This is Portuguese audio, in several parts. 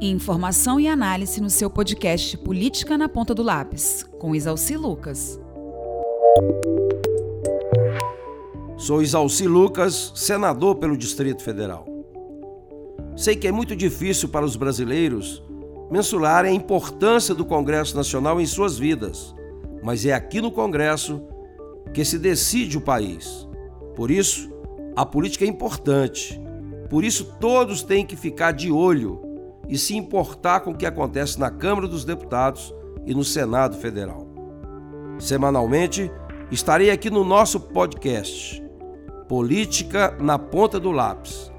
Informação e análise no seu podcast Política na Ponta do Lápis, com Isalci Lucas. Sou Isalci Lucas, senador pelo Distrito Federal. Sei que é muito difícil para os brasileiros mensurarem a importância do Congresso Nacional em suas vidas, mas é aqui no Congresso que se decide o país. Por isso, a política é importante. Por isso, todos têm que ficar de olho e se importar com o que acontece na Câmara dos Deputados e no Senado Federal. Semanalmente, estarei aqui no nosso podcast, Política na Ponta do Lápis,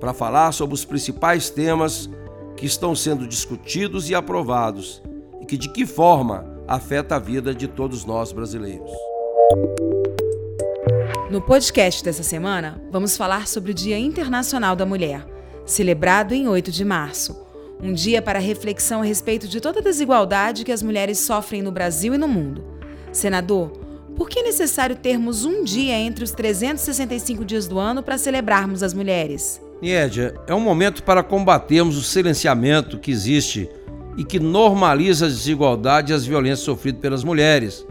para falar sobre os principais temas que estão sendo discutidos e aprovados e que de que forma afeta a vida de todos nós brasileiros. No podcast dessa semana, vamos falar sobre o Dia Internacional da Mulher, celebrado em 8 de março. Um dia para reflexão a respeito de toda a desigualdade que as mulheres sofrem no Brasil e no mundo. Senador, por que é necessário termos um dia entre os 365 dias do ano para celebrarmos as mulheres? Niédia, é um momento para combatermos o silenciamento que existe e que normaliza a desigualdade e as violências sofridas pelas mulheres.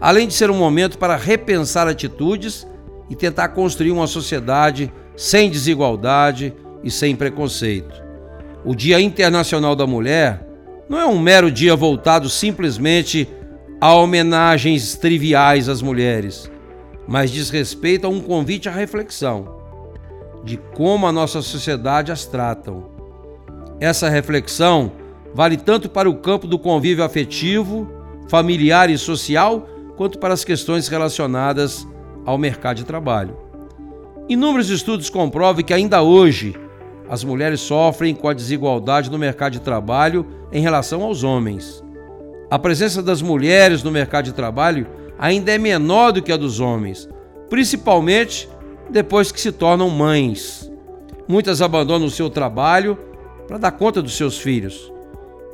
Além de ser um momento para repensar atitudes e tentar construir uma sociedade sem desigualdade e sem preconceito. O Dia Internacional da Mulher não é um mero dia voltado simplesmente a homenagens triviais às mulheres, mas diz respeito a um convite à reflexão de como a nossa sociedade as tratam. Essa reflexão vale tanto para o campo do convívio afetivo, familiar e social, quanto para as questões relacionadas ao mercado de trabalho. Inúmeros estudos comprovam que ainda hoje as mulheres sofrem com a desigualdade no mercado de trabalho em relação aos homens. A presença das mulheres no mercado de trabalho ainda é menor do que a dos homens, principalmente depois que se tornam mães. Muitas abandonam o seu trabalho para dar conta dos seus filhos.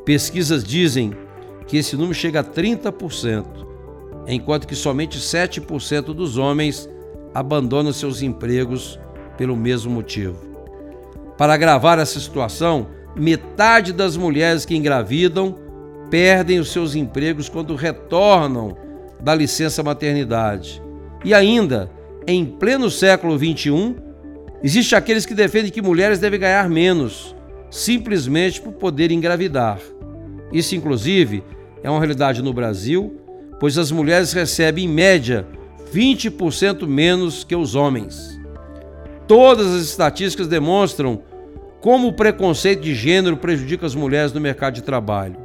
Pesquisas dizem que esse número chega a 30%, enquanto que somente 7% dos homens abandonam seus empregos pelo mesmo motivo. Para agravar essa situação, metade das mulheres que engravidam perdem os seus empregos quando retornam da licença maternidade. E ainda, em pleno século XXI, existe aqueles que defendem que mulheres devem ganhar menos, simplesmente por poder engravidar. Isso, inclusive, é uma realidade no Brasil, pois as mulheres recebem, em média, 20% menos que os homens. Todas as estatísticas demonstram como o preconceito de gênero prejudica as mulheres no mercado de trabalho.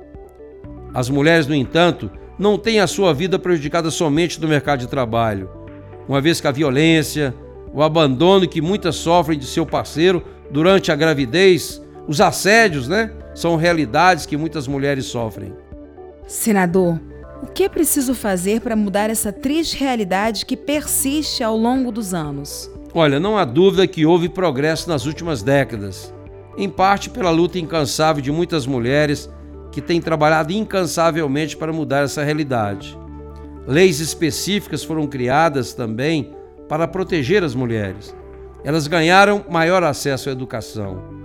As mulheres, no entanto, não têm a sua vida prejudicada somente no mercado de trabalho uma vez que a violência, o abandono que muitas sofrem de seu parceiro durante a gravidez, os assédios, né, são realidades que muitas mulheres sofrem. Senador, o que é preciso fazer para mudar essa triste realidade que persiste ao longo dos anos? Olha, não há dúvida que houve progresso nas últimas décadas, em parte pela luta incansável de muitas mulheres que têm trabalhado incansavelmente para mudar essa realidade. Leis específicas foram criadas também para proteger as mulheres. Elas ganharam maior acesso à educação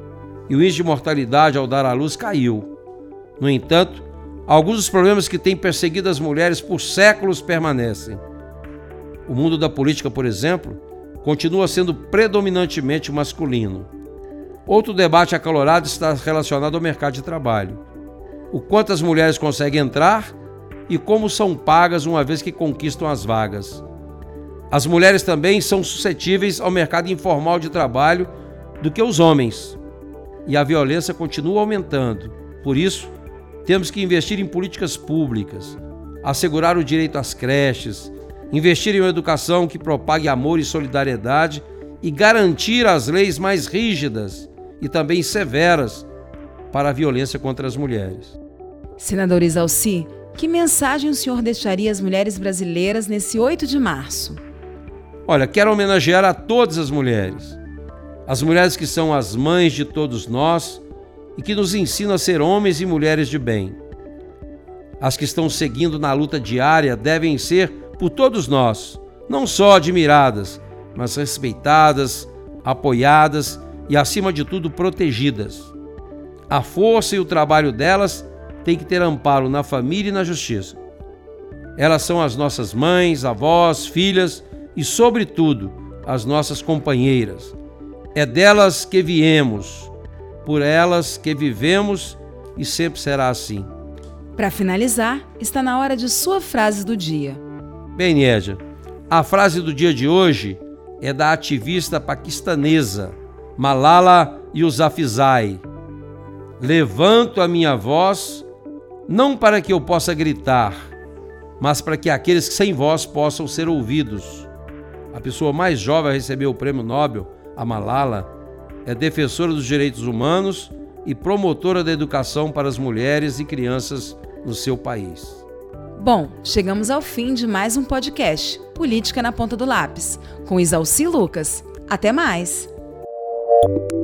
e o índice de mortalidade ao dar à luz caiu. No entanto, alguns dos problemas que têm perseguido as mulheres por séculos permanecem. O mundo da política, por exemplo, continua sendo predominantemente masculino. Outro debate acalorado está relacionado ao mercado de trabalho. O quanto as mulheres conseguem entrar e como são pagas uma vez que conquistam as vagas. As mulheres também são suscetíveis ao mercado informal de trabalho do que os homens. E a violência continua aumentando. Por isso, temos que investir em políticas públicas, assegurar o direito às creches, investir em uma educação que propague amor e solidariedade e garantir as leis mais rígidas e também severas para a violência contra as mulheres. Senador Isalci, que mensagem o senhor deixaria às mulheres brasileiras nesse 8 de março? Olha, quero homenagear a todas as mulheres. As mulheres que são as mães de todos nós e que nos ensinam a ser homens e mulheres de bem. As que estão seguindo na luta diária devem ser, por todos nós, não só admiradas, mas respeitadas, apoiadas e, acima de tudo, protegidas. A força e o trabalho delas têm que ter amparo na família e na justiça. Elas são as nossas mães, avós, filhas e, sobretudo, as nossas companheiras. É delas que viemos, por elas que vivemos e sempre será assim. Para finalizar, está na hora de sua frase do dia. Bem, Nédia, a frase do dia de hoje é da ativista paquistanesa Malala Yousafzai. Levanto a minha voz não para que eu possa gritar, mas para que aqueles que sem voz possam ser ouvidos. A pessoa mais jovem a receber o prêmio Nobel, a Malala, é defensora dos direitos humanos e promotora da educação para as mulheres e crianças no seu país. Bom, chegamos ao fim de mais um podcast, Política na Ponta do Lápis, com Isalci Lucas. Até mais! thank you